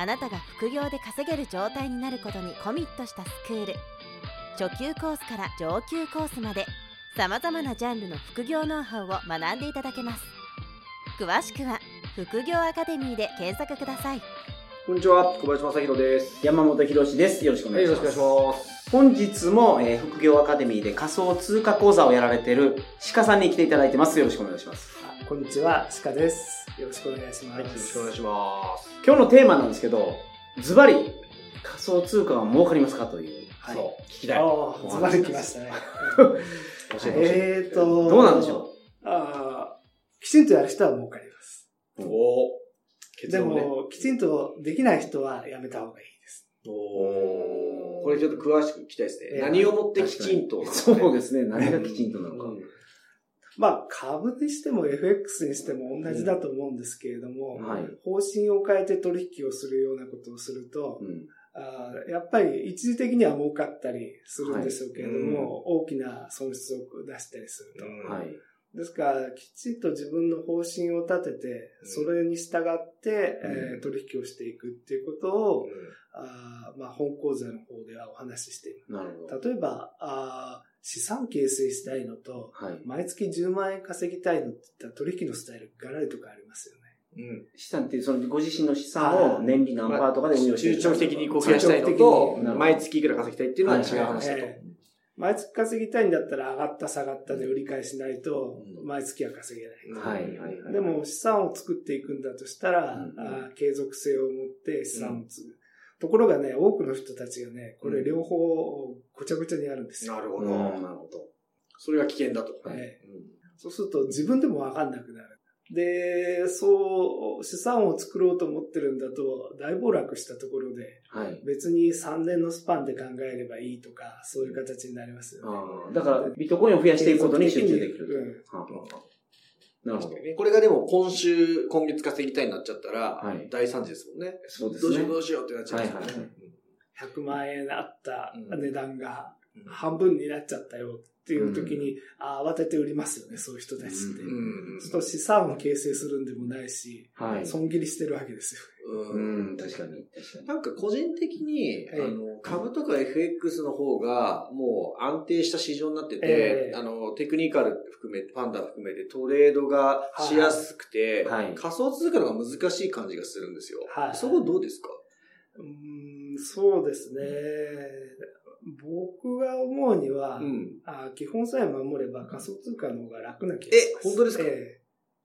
あなたが副業で稼げる状態になることにコミットしたスクール初級コースから上級コースまでさまざまなジャンルの副業ノウハウを学んでいただけます詳しくは副業アカデミーで検索くださいこんにちは、小林正宏です。山本博史です。よろしくおはい、よ願いします。ろしくお願いします。本日も、えー副業アカデミーで仮想通貨講座をやられている鹿さんに来ていただいてます。よろしくお願いします。こんにちは、鹿です。よろしくお願いします。はい、よろしくお願いします。今日のテーマなんですけど、ズバリ仮想通貨は儲かりますかという。はい。そう、聞きたい。ズバリ来ましたね。教えて。えーと、どうなんでしょあーきちんとやる人は儲かります。おで。も、きちんとできない人はやめた方がいいです。おーこれちょっと詳しく聞きたいですね。えー何をもってきちんと。そうですね。何がきちんとなのか。うんまあ、株にしても FX にしても同じだと思うんですけれども、はい。方針を変えて取引をするようなことをすると、うん。あーやっぱり一時的には儲かったりするんでしょうけれども、はいうん大きな損失を出したりすると。うんはい。ですから、きちんと自分の方針を立てて、それに従って、うんえー取引をしていくっていうことを、うあーまあ、本講座の方ではお話ししていなるほど。る。例えば、あー資産形成したいのと、はい。毎月10万円稼ぎたいのって言ったら取引のスタイルがらりとかありますよね。ん。資産って、そのご自身の資産を年利何パーとかで運用して中長期的にこう増やしたいのと毎月いくら稼ぎたいっていうのは違う話だと。えー毎月稼ぎたいんだったら上がった下がったで売り返しないとう、ん毎月は稼げない。はいはいはい。でも資産を作っていくんだとしたら、うん継続性を持って資産を継ぐ。ところがね、多くの人たちがね、これ両方ごちゃごちゃにあるんですよ。なるほど。うんなるほど。それが危険だと。はいうんそうすると自分でもわかんなくなる。で、そう、資産を作ろうと思ってるんだと、大暴落したところで、はい。別に3年のスパンで考えればいいとか、そういう形になりますよね。あーだから、ビットコインを増やしていくことに集中できるうんと。はあなるほど。これがでも今週、今月稼ぎたいになっちゃったらはい、大惨事ですもんね。そうですねどうしよう。どうしようってなっちゃいますよね。100万円あった値段がうん半分になっちゃったよっていう時に、あー慌てて売りますよね、そういう人たちって。うんそうすると資産を形成するんでもないし、はい。損切りしてるわけですよ。うん、確かに。確かに。なんか個人的に、はいあの、株とか FX の方がもう安定した市場になってて、ええあの、テクニカル含めて、パンダ含めてトレードがしやすくて、はい仮想通貨の方が難しい感じがするんですよ。はいそこどうですか？うーん、そうですね。僕が思うには、うん。あー基本さえ守れば仮想通貨の方が楽な気がえします。本当ですか？え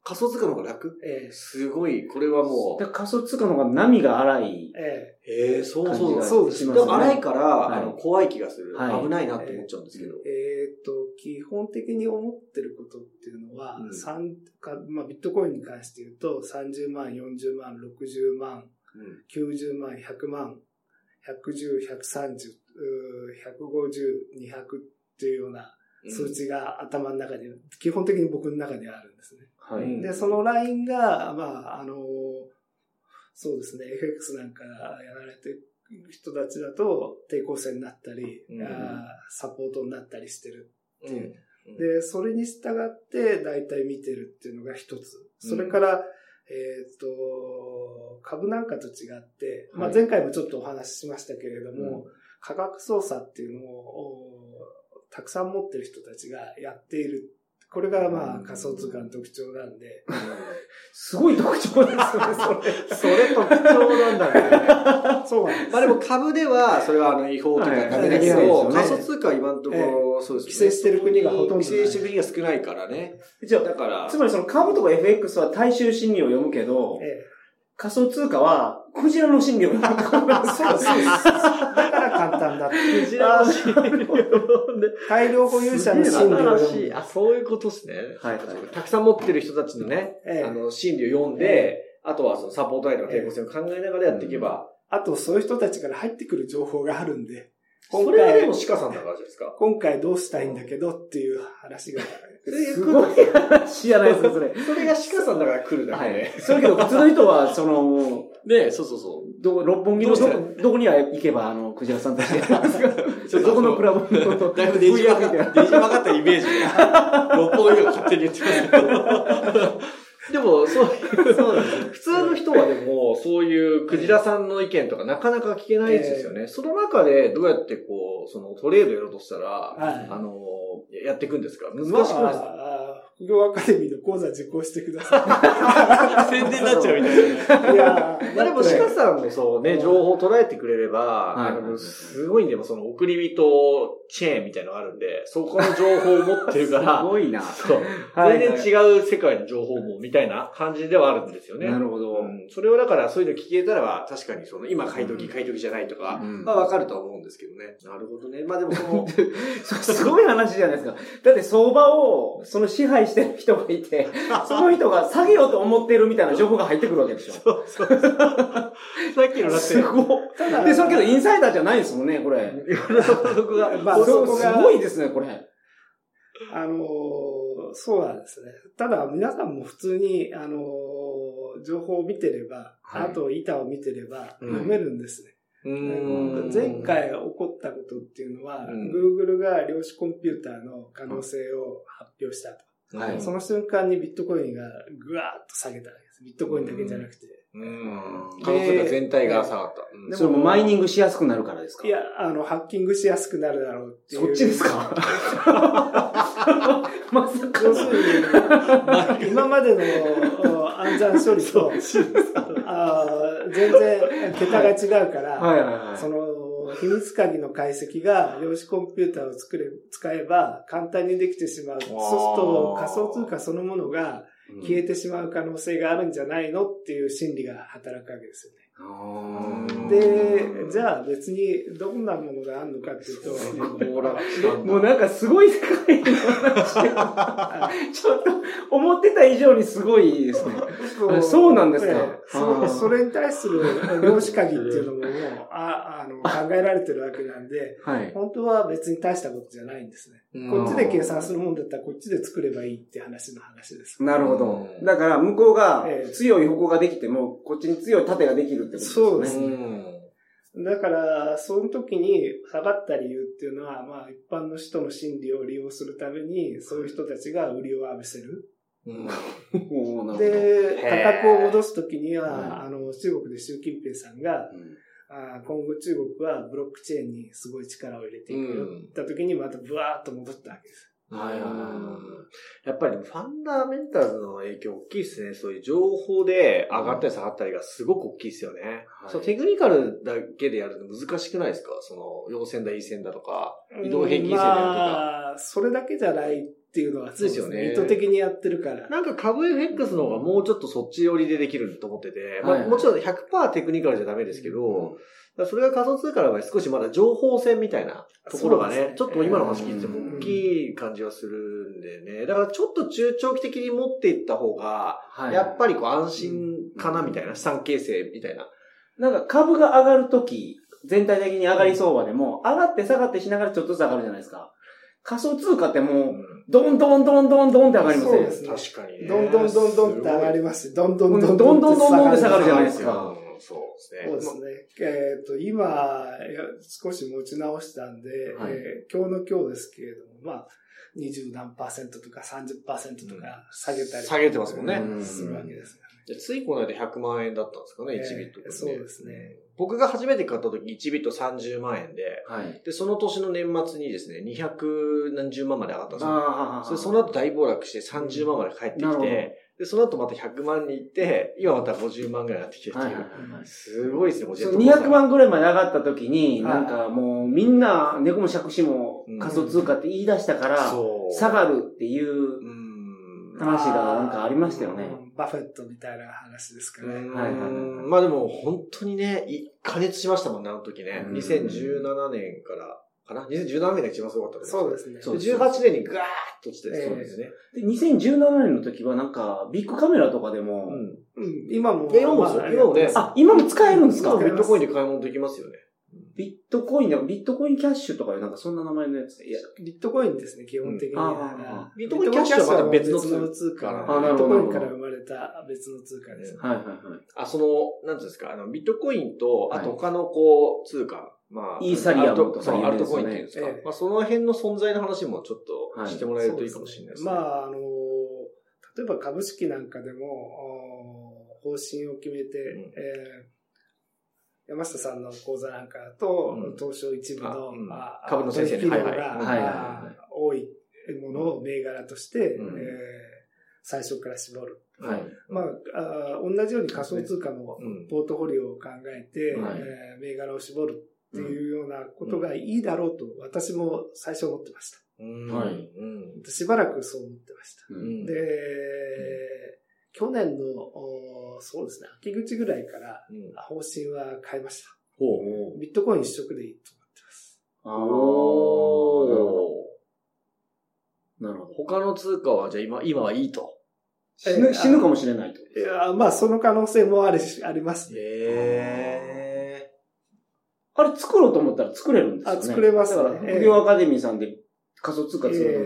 仮想通貨の方が楽？ええ。すごい、これはもだから仮想通貨の方が波が荒いええ。う、え。えそう感じがそうですね。でも荒いから、はい。あの、怖い気がする。はい。危ないなって思っちゃうんですけど。ええ。ーっと、基本的に思ってることっていうのは、うん。三かまあ、ビットコインに関して言うと、30万、40万、60万、うん90万、100万、110、130、うー150、200っていうような数値が頭の中に、基本的に僕の中にあるんですね。はい。うんで、そのラインが、まあ、あの、そうですね、FX なんかやられてる人たちだと抵抗線になったり、うんサポートになったりしてる。うんで、それに従って大体見てるっていうのが一つ。それから、えっ、と、株なんかと違って、まあ、はい前回もちょっとお話ししましたけれども、うん価格操作っていうのをおたくさん持ってる人たちがやっている。これがまあ仮想通貨の特徴なんで、すごい特徴ですよね、それ。それ特徴なんだね。そうなんです。まあでも株では、それはあの違法とかダメだけはいど、はい仮想通貨は今のところ、そうですね。規制してる国がほとんど規制してる国が少ないからね。じゃあだからつ、まりその株とか FX は大衆心理を読むけど、え仮想通貨はクジラの心理を読むってことなんですそうです、そう。だから簡単だって。クジラの心理を読んで。大量保有者の心理を読む新しい。。あ、そういうことですね。はいはいたくさん持ってる人たちのね、ええあの、心理を読んで、あとはそのサポートラインとか抵抗線を考えながらやっていけば、あとそういう人たちから入ってくる情報があるんで、それはでも鹿さんだからじゃないですか？今回どうしたいんだけどっていう話が、すごい話じゃないですか、それ。それが鹿さんだから来るだけはいで。それけど、普通の人は、その、で、そうそうそう。どこ、六本木のどこ、どこには行けば、あの、クジラさんたち が、どこのクラブの、だいぶねじ曲がった、ねじ曲がったイメージが、六本木が勝手に言ってますけど。でも、そういう、普通の人はでも、そういうクジラさんの意見とかなかなか聞けないですよね。その中でどうやってこう、そのトレードやろうとしたら、はい。あの、やっていくんですか？難しくまないですか、あ、副業アカデミーの講座受講してくださ 宣伝になっちゃうみたいな。い。いやーまあでも、鹿さんのそうね、情報を捉えてくれれば、はいあのすごいんでもその送り人チェーンみたいなのがあるんで、そこの情報を持ってるかすら、ごいな。そう。はい全然違う世界の情報もみたいな感じではあるんですよね。なるほど。うんそれをだからそういうの聞けたらば、確かにその今買い時、うん買い時じゃないとか、うんまあわかるとは思うんですけどね。なるほどね。まあでもその、すごい話じゃないですか。だって相場を、その支配してる人がいて、その人が下げようと思ってるみたいな情報が入ってくるわけでしょ。そうそうそうさっきのだって、すごで、それけどインサイダーじゃないですもんね、これ。そこが、まあそうそこがすごいですね、これ。あのーそうなんですね。ただ、皆さんも普通に、あのー情報を見てれば、はいあと板を見てればうん読めるんですね。うーん前回起こったことっていうのは、うん Google が量子コンピューターの可能性を発表したと。はいその瞬間にビットコインがぐわーっと下げたわけです。ビットコインだけじゃなくて。うん。可能性が全体が下がった。うんでそれもマイニングしやすくなるからですか？いや、あの、ハッキングしやすくなるだろうっていう。そっちですか？まさか要するに、今までのお暗算処理と、あー全然桁が違うから、はいはいはい。その、秘密鍵の解析が量子コンピューターを作れ、使えば簡単にできてしまう。そうすると仮想通貨そのものが消えてしまう可能性があるんじゃないのっていう心理が働くわけですよね。で、じゃあ別にどんなものがあるのかっていうと、もうなんかすごい世界の話がちょっと思ってた以上にすごいですね。そうそうなんですか？そそれに対する量子鍵っていうのももうああの考えられてるわけなんで、はい。本当は別に大したことじゃないんですね。こっちで計算するもんだったらこっちで作ればいいって話の話です。なるほどう。んだから向こうがええ強い矛ができても、こっちに強い盾ができるってことですね。そうですねん。だから、その時に下がった理由っていうのは、まあ一般の人の心理を利用するために、そういう人たちが売りを浴びせる。うん おーなるほどで、価格を戻す時には、はいあの、中国で習近平さんが、うんあー今後中国はブロックチェーンにすごい力を入れていくようんった時にまたブワーッと戻ったわけです。はいはいはやっぱりファンダメンタルズの影響大きいですね。そういう情報で上がったり下がったりがすごく大きいですよね。はいそうテクニカルだけでやるの難しくないですか？その、陽線だ、陰線だとか、移動平均線でやるとか。まあ、それだけじゃないっていうのはそうですよね意図的にやってるから。なんか株 FX の方がもうちょっとそっち寄りでできると思ってて、まはいはいあもちろん100%テクニカルじゃダメですけど、だからそれが仮想通貨の場合少しまだ情報戦みたいなところがね、ねちょっと今の話聞いてうんも大きい感じはするんでね。だからちょっと中長期的に持っていった方が、はいやっぱりこう安心かなみたいな、資産形成みたいな。なんか株が上がるとき、全体的に上がり相場でも、上がって下がってしながらちょっとずつ上がるじゃないですか。仮想通貨ってもう、どん。どんどんどんどんって上がりますねそうで。すね。確かにね。どんどんどんどんって上がりまますし、どんどんどんどんどんどんどんって下がるじゃないですすかそうですね。そうですね。えっ、と、今、少し持ち直したんで、はい。えー今日の今日ですけれども、まあ、20何パーセントとか30%とか下げたり、下げてますもんね。うん。するわけですよね。でついこの間100万円だったんですかね、ええ1ビット、そうですね。僕が初めて買った時1ビット30万円で、はい。で、その年の年末にですね、200何十万まで上がったんですよ。それその後大暴落して30万まで帰ってきて、で、その後また100万に行って、今また50万ぐらいになってきてっていう。はいはいはいすごいですね、これジェッそうトコースター200万ぐらいまで上がった時に、はいなんかもうみんな猫も借子もうん仮想通貨って言い出したから。下がるっていううん。話がなんかありましたよね。うんバフェットみたいな話ですかね。うんはいはいはいまあでも本当にね、い加熱しましたもんね、あの時ね。うん2017年からかな ?2017 年が一番すごかったです。そうですね。そうで18年にガーッと落ちて、ええそうですね。で、2017年の時はなんか、ビッグカメラとかでも、うん。うん、今も。今も今もねあ、今も使えるんですか？今ビットコインで買い物できますよね。ビットコインで、ビットコインキャッシュとかいうなんかそんな名前のやつで。いや、ビットコインですね、基本的にうんあは。ビットコインキャッシュはまた別の通貨通貨。あなるほどビットコインから生まれた別の通貨です。はいはいはい。あ、その、なんていうんですか、あの、ビットコインと、あとはい他のこう、通貨。まあ、イーサリアムとかアルトコインっていうんですか。ええまあ、その辺の存在の話もちょっとはいしてもらえるといいかもしれないですね。まあ、あの、例えば株式なんかでも、お方針を決めて、んえー山下さんの講座なんかだと、うん。東証一部の、あうん。あ株の先生に取引量が、はいはい。多いものを銘柄として、うん。えー最初から絞る。はい。まあ、あ同じように仮想通貨のうん。ポートフォリオを考えて、はい。えー銘柄を絞るっていうようなことがいいだろうと私も最初思ってました。うん。はい。うん。しばらくそう思ってました。で、去年の、おそうですね、秋口ぐらいからうん方針は変えました。ほう。ビットコイン一色でいいと思ってます。あーなるほおど。なるほど。他の通貨はじゃあ今、今はいいと。死ぬ、死ぬかもしれないと。いや、まあ、その可能性もあるし、ありますね。へあれ作ろうと思ったら作れるんですよね。あ作れますねだから、副業アカデミーさんで仮想通貨作れる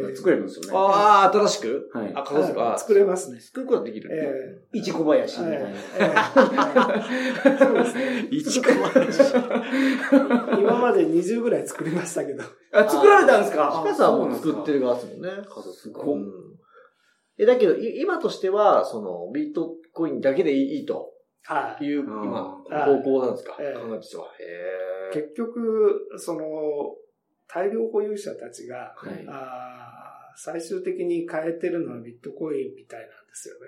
んですよね。ああ、新しく？はいあ、仮想通貨。はい作れますね。作ることができる。え一小林みたいな。そうですね。一個前。今まで20ぐらい作りましたけど。あ、作られたんですか？シカさんはもう作ってる側ですもんね。仮想通貨。うんえ、だけど、い今としては、その、ビットコインだけでいいとはい。いう、うん今、はい方向なんですか？ええ考えとしては。へ結局、その、大量保有者たちが、はいあー最終的に変えてるのはビットコインみたいなんですよね。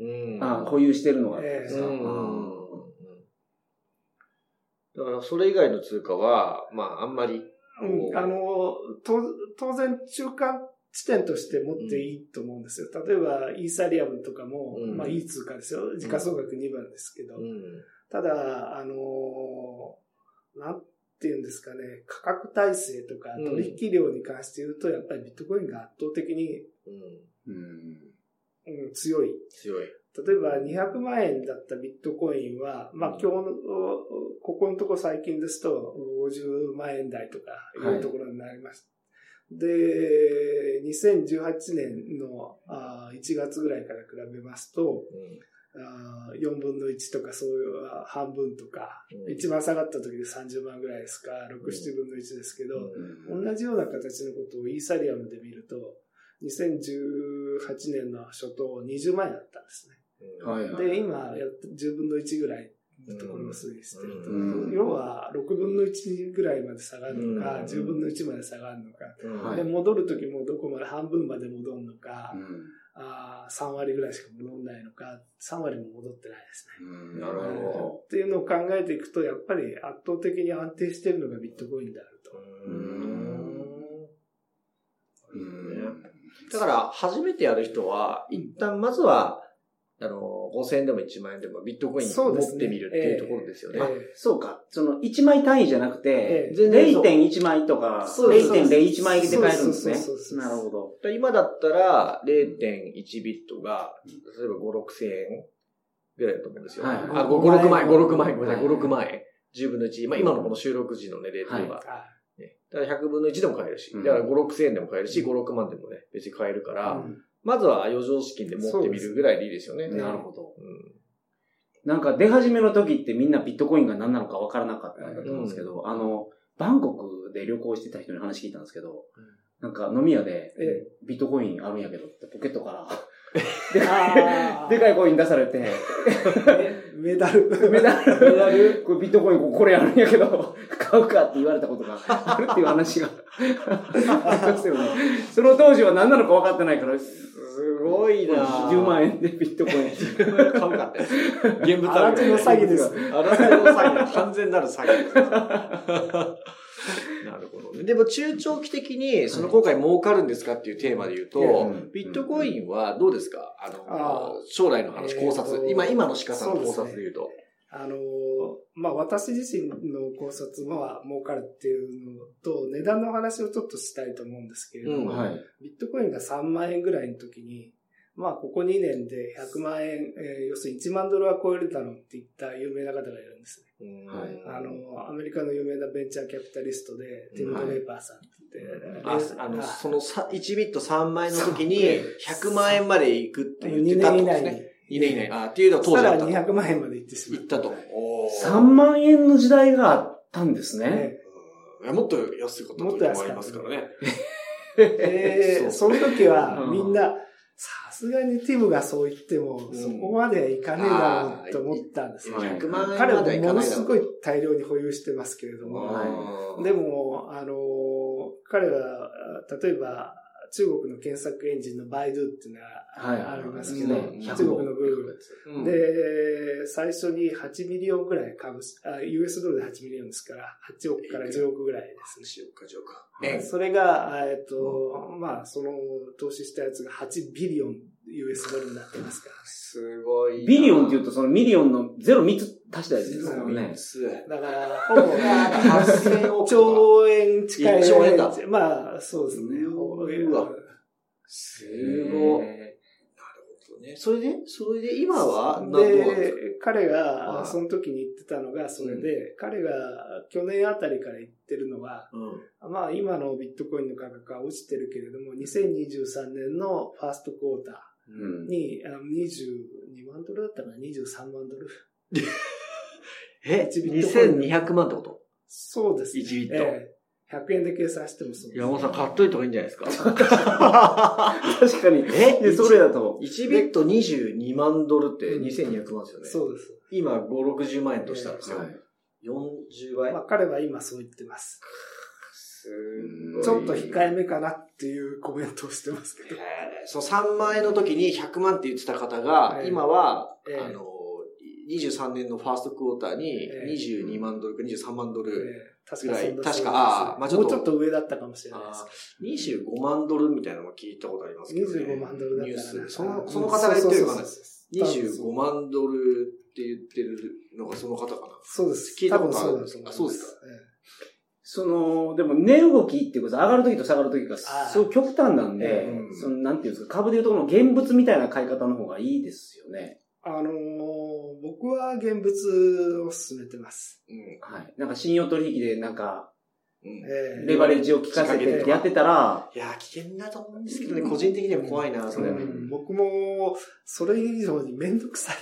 え。うん。あ、保有してるのが。ええうんうんあうんだから、それ以外の通貨は、まあ、あんまり、うん、おあの、と当然中間地点として持っていいと思うんですよ。例えば、イーサリアムとかも、うんまあいい通貨ですよ。時価総額2番ですけど。うん。ただ、あのなんていうんですかね、価格体制とかうん取引量に関して言うと、やっぱりビットコインが圧倒的に、うん。うん。うん、強い。強い。例えば200万円だったビットコインは、まあ今日の、ここのとこ最近ですと50万円台とかいうところになりました。で、2018年のあー1月ぐらいから比べますと、あー4分の1とかそういう半分とか、うん。一番下がった時で30万ぐらいですか、6、7分の1ですけど、うん。同じような形のことをイーサリアムで見ると、2018年の初頭20万円だったんですね。で、今、やっと10分の1ぐらいのところを推移してると。うん。要は、6分の1ぐらいまで下がるのか、うん。10分の1まで下がるのか。で、戻るときもどこまで半分まで戻るのか、うんあー3割ぐらいしか戻んないのか、3割も戻ってないですね。うんなるほっていうのを考えていくと、やっぱり圧倒的に安定しているのがビットコインであると。うんうんだから、初めてやる人は、一旦まずは、あの、5000円でも1万円でもビットコイン持そうですね。ってみるっていうところですよね。あえ。えそうか。その、1枚単位じゃなくてえ、え。全然そう0.1枚とか、そうです。0.01枚で買えるんですね。そうそうそう。そうなるほど。今だったら、0.1ビットが、例えば5、6千円ぐらいだと思うんですよ。はい。あ、5、5 6万円、5、6万円、ごめんなさい、はい。5、6万円。10分の1。まあ今のこの収録時のね、レーは。あね。だから100分の1でも買えるし、うん。だから5、6千円でも買えるし、5、6万でもね、別に買えるから、うんまずは余剰資金で持ってみるぐらいでいいですよね。ね。なるほど。うん。なんか出始めの時ってみんなビットコインが何なのか分からなかったんだと思うんですけど、あの、バンコクで旅行してた人に話聞いたんですけど、なんか飲み屋でえビットコインあるんやけどってポケットから、あー。でかいコイン出されて、メダル。メダル、メダル、これビットコインこれあるんやけど、買うかって言われたことがあるっていう話がありますよね。その当時は何なのか分かってないから、すごいなぁ10万円でビットコイン。買うかって。現物あら手の詐欺です。あの詐欺。完全なる詐欺です。なるほどね。でも中長期的にその効果に儲かるんですかっていうテーマで言うと、うんビットコインはどうですか？あの、将来の話、考察。今、今の鹿さんの考察で言うと。あの、まあ、私自身の考察は儲かるっていうのと、値段の話をちょっとしたいと思うんですけれども、うんはい。ビットコインが3万円ぐらいの時に、まあ、ここ2年で100万円、えー要するに1万ドルは超えるだろうって言った有名な方がいるんですね。はいあの、アメリカの有名なベンチャーキャピタリストで、ティム・ドレーパーさんって言って、あであの、あそのさ1ビット3万円の時にそう100万円まで行くって言って2たって年以内にことですね。。2年以内。あっていうのは当時あったと。200万円まで行ってしまっ。行ったと。おー3万円の時代があったんですね。ねもっと安かった時もありますからね。で、その時はうんみんな、さすがにティムがそう言っても、んそこまではいかねえだろうって思ったんですよ。はい100万円彼はまではいかものないだろうすごい大量に保有してますけれども、はでも、あの、彼は、例えば、中国の検索エンジンのバイドゥっていうのはいがありますけど、うん中国の Google。うんで、最初に8 million ぐらい株式、あ US ドルで8 million ですから、8億から10億ぐらいですね。しようか、しようか。はいそれが、えっと、まあ、その投資したやつが8ビリオン US ドルになってますから。すごいな。 billion って言うとその million の0-3つ足したやつですよね。つ。だから、ほぼ8000億兆円近い。1兆円だまあ、そうですね。うわすごい。なるほどね。それで、それで今は？で彼が、はいその時に言ってたのが、それで、彼が去年あたりから言ってるのは、うん。まあ今のビットコインの価格は落ちてるけれども、2023年の first quarter うんーにあの22万ドルだったかな ?23 万ドル。え？1ビットコイン ?2200 万ってこと？そうですね。1ビットええ100円で計算してもそうです。山本さん買っといた方がいいんじゃないですか？確かに。え？で、それだと。1ビット22万ドルってうん2200万ですよね。そうです。今5、60万円としたんですよ。はい40倍？まあ彼は今そう言ってます。ちょっと控えめかなっていうコメントをしてますけど。えーその3万円の時に100万って言ってた方が、ええ今は、ええあの、23年のファーストクォーターにええ22万ドルか23万ドル、ぐらい確かそうですあーまあちょっともうちょっと上だったかもしれないであす。ー25万ドルみたいなのも聞いたことありますけど、ね。25万ドルだったニュースで。その、その方が言ってるのかな？そうそうそうそう25万ドルって言ってるのがその方かな？そうです。聞いたことある多分そうだと思います。あそうですか。その、でも値動きっていうことは上がるときと下がるときがあーそう極端なんで、うんその、なんていうんですか、株でいうとこの現物みたいな買い方の方がいいですよね。あのー僕は現物を進めてます。うん。はい。なんか信用取引でなんか、レバレッジを効かせてってやってたら、いやー、危険だと思うんですけどね、個人的には怖いな、それ。ううんん僕も、それ以上にめんどくさい。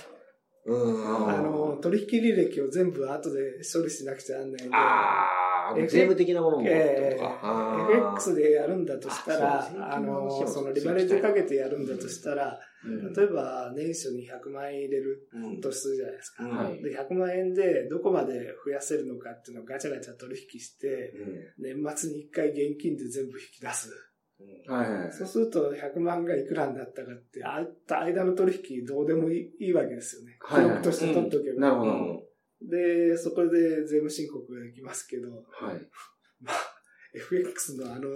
ん。あの、取引履歴を全部後で処理しなくちゃなんないんで。あー、FX 税務的なものもとか。あえー FX でやるんだとしたら、あのそのリバレッジかけてやるんだとしたら、うん例えば年初に100万円入れるうんとするじゃないですか。で、100万円でどこまで増やせるのかっていうのをガチャガチャ取引して、う年末に一回現金で全部引き出す。そうすると100万がいくらになったかって、あった間の取引どうでもいいわけですよね。記録として取っておけば。なるほど。うんで、そこで税務申告ができますけど、はい。まあ、FX のあの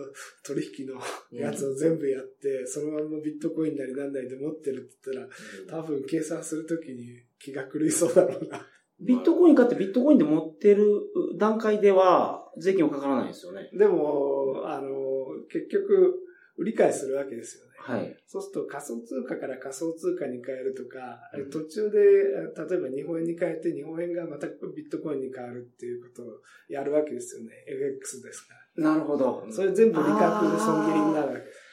取引のやつを全部やって、そのままビットコインなりなんなりで持ってるって言ったら、多分計算するときに気が狂いそうだろうな。ビットコイン買ってビットコインで持ってる段階では税金はかからないですよね。でも、あの、結局、売り買いするわけですよね。はい。そうすると仮想通貨から仮想通貨に変えるとか、うん途中で、例えば日本円に変えて日本円がまたビットコインに変わるっていうことをやるわけですよね。FX ですから。なるほど。それ全部利確で損切りになるわけです。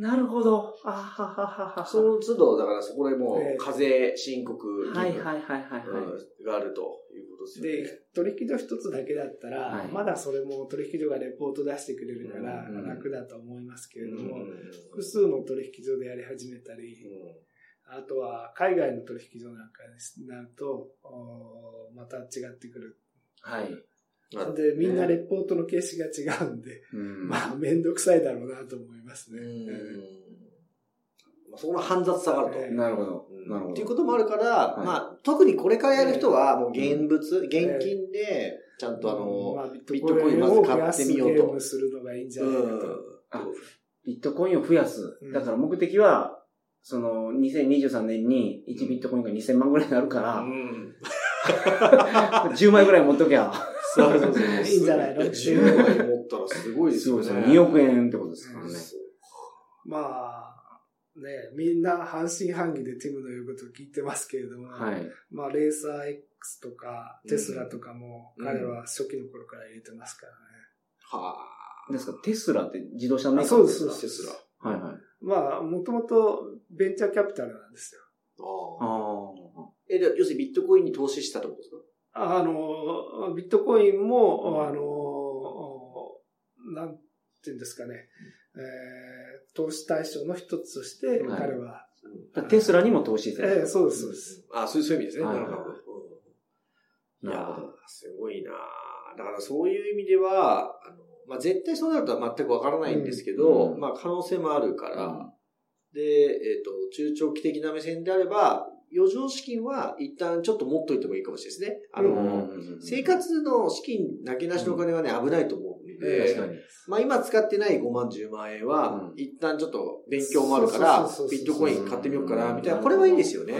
なるほど。あはははは。その都度、だからそこでもええう、課税申告義務はいはいはいはいはい。うんがあるということですよね。で、取引所一つだけだったら、はいまだそれも取引所がレポート出してくれるからうん楽だと思いますけれども、うん複数の取引所でやり始めたり、あとは海外の取引所なんかになると、また違ってくる。はい。うんで、みんなレポートの形式が違うんで、うんまあ、めんどくさいだろうなと思いますね。そこの煩雑さがあると。ええなるほどうん。なるほど。っていうこともあるから、いまあ、特にこれからやる人は、もう現物、現金で、ちゃんとあまの、あ、ビビットコインまず買ってみようとゲームするのがいいんじゃないかと。あビットコインを増やすうん。だから目的は、その、2023年に1ビットコインが2000万ぐらいになるから、うん。10枚ぐらい持っときゃ。そうそうそう。いいんじゃないの？10枚持ったらすごいですよね。そうですね。2億円ってことですからね。まあ、ね、みんな半信半疑でティムの言うことを聞いてますけれども、はい。まあ、レーサー X とか、テスラとかも、彼は初期の頃から入れてますからね。はですか、テスラって自動車メーカーあそうですあ。テスラ。はいはい。まあ、もともとベンチャーキャピタルなんですよ。ああ。あえ、で要するにビットコインに投資したってことですかあの、ビットコインも、あの、なんていうんですかね、えー、投資対象の一つとして、はい。彼は、あ。テスラにも投資してええそうです、そうです。あそういう意味ですね。はい。なるほど。う。ん。いやすごいなー。だからそういう意味では、あのまあ、絶対そうなるとは全くわからないんですけど、うん。まあ可能性もあるから、で、えっ、と、中長期的な目線であれば、余剰資金は一旦ちょっと持っといてもいいかもしれないですね。あの、うん生活の資金なけなしのお金はね、危ないと思うんで、確かに。まあ今使ってない5万10万円は、うん一旦ちょっと勉強もあるからビットコイン買ってみようかな、みたいな、これはいいですよね。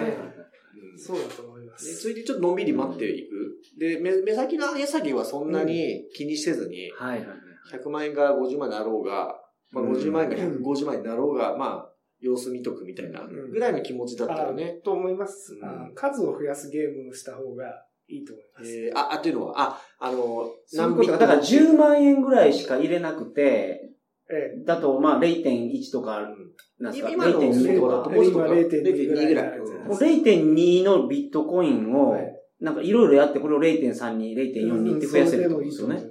そうだと思いま。ですそれでちょっとのんびり待っていく。で、目目先の上げ下げはそんなに気にせずに、はいはいはい。100万円が50万になろうが、まあ、うん50万円が150万円になろうが、まあ、様子見とくみたいなぐらいの気持ちだったらね。あと思います、うんあ数を増やすゲームをした方がいいと思います。えー、あ、あ、というのは、あ、あの、そういうことか。だから10万円ぐらいしか入れなくて、ええだとまあ0.1とか、なんですか、今の0.2とか。もうちょっと今0.2ぐらいぐらい。あるじゃないもう0.2のビットコインをはい、なんかいろいろやって、これを0.3に、0.4にって増やせるってことですよね。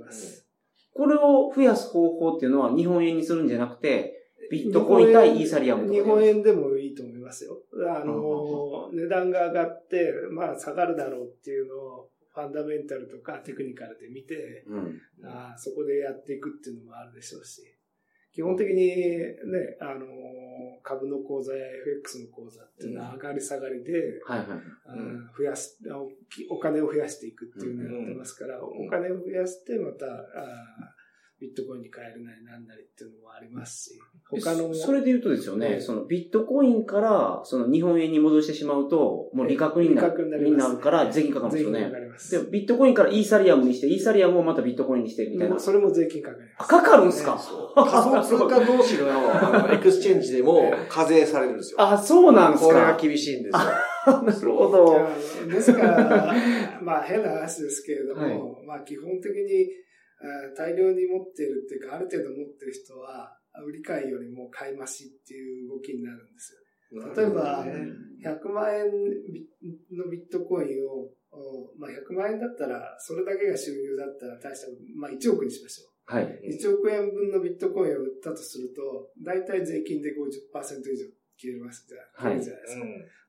これを増やす方法っていうのは日本円にするんじゃなくて、ビットコイン対イーサリアムとか日本で円でもいいと思いますよ。あの、値段が上がって、まあ下がるだろうっていうのを、ファンダメンタルとかテクニカルで見て、うん。あそこでやっていくっていうのもあるでしょうし、基本的にね、あの、株の口座や FX の口座っていうのは上がり下がりで、増やすお、お金を増やしていくっていうのをやってますから、ん。お金を増やしてまた、あビットコインに変えるなりなんなりっていうのもありますし、他の、それで言うとですよね、うんそのビットコインから、その日本円に戻してしまうと、もう利確にな利確になるから税金かかるんですよね。で、ビットコインからイーサリアムにして、イーサリアムをまたビットコインにしてみたいな。それも税金かかりまあ、す。かかるんすか？仮想通貨同士の あの exchange でも課税されるんですよ。あ、そうなんですか？これが厳しいんですよ。なるほいど。やですから、まあ変な話ですけれども、はいまあ基本的にあ大量に持っているっていうか、ある程度持ってる人は、売り買いよりも買い増しっていう動きになるんですよ。例えば100万円のビットコインを、おまあ100万円だったら、それだけが収入だったら大した、まあ1億にしましょう。はい。1億円分のビットコインを売ったとすると、大体税金で50%以上切れますじゃはい切るじゃないですか。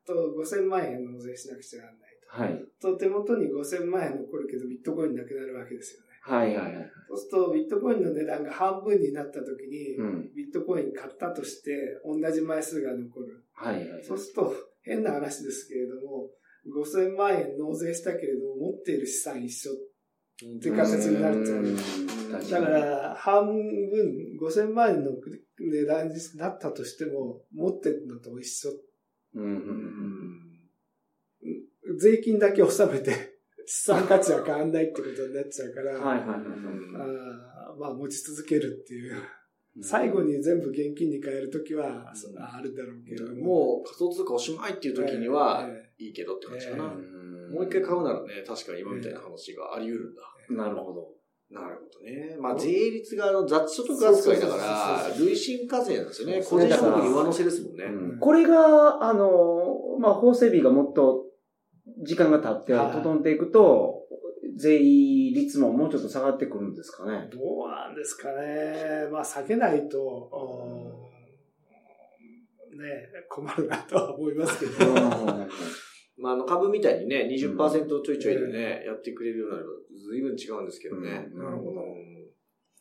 と、5000万円納税しなくちゃならないはい。と。と、手元に5000万円残るけど、ビットコインなくなるわけですよね。はいはいはい。そうすると、ビットコインの値段が半分になった時に、うん。ビットコイン買ったとして、同じ枚数が残る。はいはい。そうすると、変な話ですけれども、5000万円納税したけれども、持っている資産一緒。っていう形になると思いますだか。ら、半分、5000万円の値段になったとしても、持ってるのと一緒。うんうん税金だけ納めて、資産価値は変わんないってことになっちゃうから、うん。はいはいはいあーまあ持ち続けるっていう。はい。最後に全部現金に変えるときは、そあるだろうけれども。もう仮想通貨おしまいっていう時にはえいいけどって感じかな。うんもう一回買うならね、確かに今みたいな話があり得るんだ。なるほど。なるほどね。まあ税率があの雑所得扱いだから累進課税なんですよね。個人所得に上乗せですもんね。うんこれが、あの、まあ、法整備がもっと時間が経ってはい整っていくと、税率ももうちょっと下がってくるんですかね。どうなんですかね。まあ避けないと、おね困るなとは思いますけど。まあ、あの株みたいにね、20%ちょいちょいでね、やってくれるようになれば、随分違うんですけどね。うんなるほど。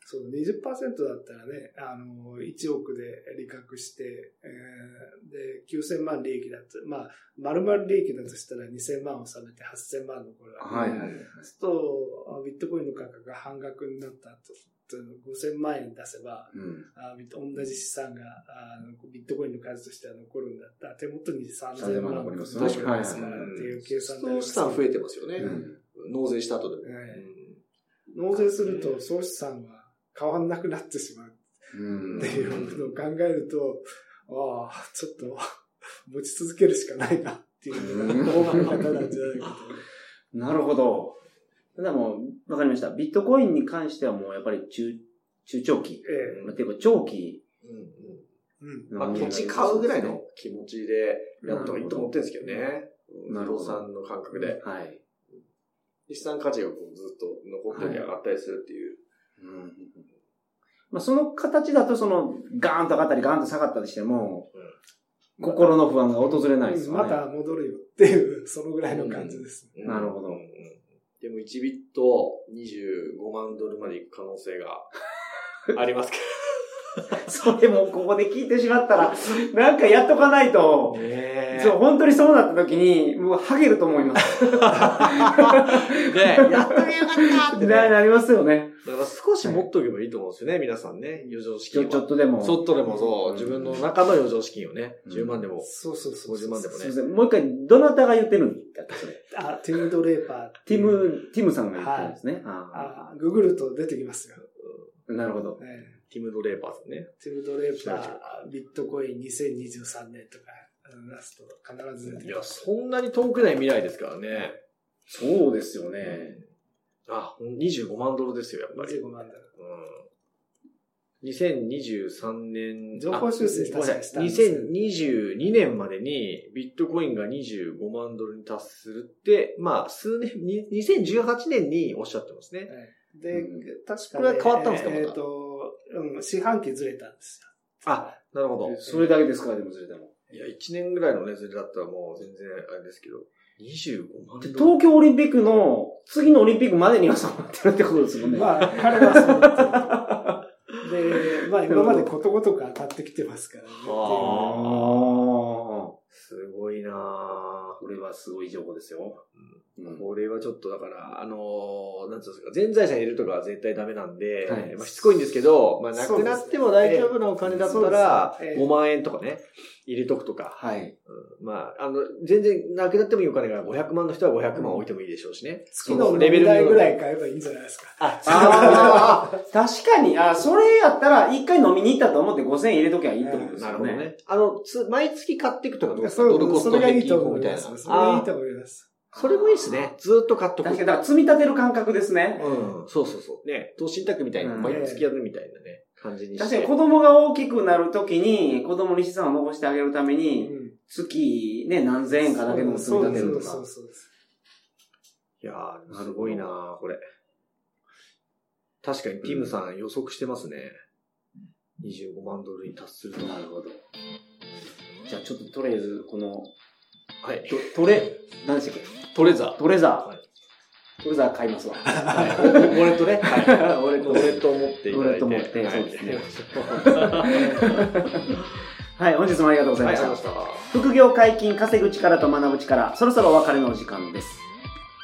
そう、20%だったらね、あの、1億で利確して、えーで、9000万利益だと、まあ、丸々利益だとしたら2000万を納めて8000万残るわけではいはい。そうすると、ビットコインの価格が半額になった5000万円出せば、うん。あ同じ資産があビットコインの数としては残るんだったら、手元に3000万残りますからっていう計算になります総資産増えてますよね。うん納税した後でも。はいうん納税すると総資産は変わんなくなってしまううんっていうのを考えると、ああ、ちょっと持ち続けるしかないなっていうのが方なんじゃないかと。なるほど。ただもう、わかりました。ビットコインに関してはもうやっぱり中、中長期。えまあっていうか長期うんうんえ。うん。まあ、土地買うぐらいの気持ちでやった方がいいと思ってるんですけどね。なるほど不動産の感覚で。はい。資産価値がこうずっと残ったり上がったりするっていう。うん。まあ、その形だと、その、ガーンと上がったり、ガーンと下がったりしても、心の不安が訪れないですよね。また戻るよっていう、そのぐらいの感じです。うん。なるほど。うん。でも1ビット25万ドルまでいく可能性がありますけ それもここで聞いてしまったら、なんかやっとかないと、ど。ねそう、本当にそうなった時に、もう、ハゲると思います。ね やっとけよかったってね。ななりますよね。だから少し持っとけばいいと思うんですよね、皆さんね。余剰資金は。ちょっとでも。ちょっとでもそう、自分の中の余剰資金をね、うん10万でも、そうそうそう。50万でもねすいません。もう一回、どなたが言ってるんだっけ、それ。あ、ティム・ドレーパーティいう。ム、ティムさんが言ってるんですね。ああ、ググると出てきますよ。あ、なるほど。ええティム・ドレーパーズね。ティム・ドレーパー、ビットコイン2023年とか出すと必ず出ていや。そんなに遠くない未来ですからね。そうですよね。あ、ほん25万ドルですよ、やっぱり。25万ドル。うん。2023年。情報修正したんですよ2022年までにビットコインが25万ドルに達するって、まあ、数年、に2018年におっしゃってますね。でうん、確かこれは変わったんですかまた？えっと、うん、四半期ずれたんですあ、なるほど。それだけですから、でもずれても。いや、1年ぐらいのね、ずれだったらもう全然あれですけど、25万ドル。東京オリンピックの次のオリンピックまでにはそうなってるってことですもんよ。ね。まあ、彼はそうなってる。で、まあ今までことごとく当たってきてますからね。ああ。すごいなぁ。これはすごい情報ですよ。うん。これはちょっとだから、あのーなんつうんですか、全財産入れるとかは絶対ダメなんで、はい。まあ、しつこいんですけど、まあ、なくなっても大丈夫なお金だったら、そうですええ5万円とかね、入れとくとか、はい。うんまあ、あの、全然なくなってもいいお金が500万の人は500万置いてもいいでしょうしね。月のレベルぐらい買えばいいんじゃないですか。あ、ああ、確かに、あそれやったら、一回飲みに行ったと思って5000円入れときゃいいってことですよね。なるほどね。あの、つ毎月買っていくとかどうですか？そうドルコストそれがいい平均と法みたいな。それがいいあと思います。それもいいですね。ずーっと買っとく。確かに、だから積み立てる感覚ですね。うん、そうそうそう。ね、投資信託みたいにうん毎月やるみたいなね、感じにして。確かに子供が大きくなるときに、子供に資産を残してあげるためうに、ん月ね、何千円かだけでも積み立てるとかそう。そうそういやー、すごいなーこれ。確かにティムさん予測してますね。25万ドルに達すると。なるほど。じゃあちょっととりあえず、この、はい。トレ、何でしたっけ？トレザー。トレザはいー。トレザー買いますわ。はい。ウォレットね。はい。ウォレット、ウォレットを持っていただいて。ウォレット持ってはいそうですねはい。はい、本日もありがとうございました。ありがとうございまし副業解禁、稼ぐ力と学ぶ力、そろそろお別れのお時間です。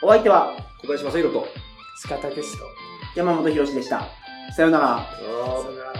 お相手はた。小林正宏と。鹿武史と。山本博史でした。さようなら。さよなら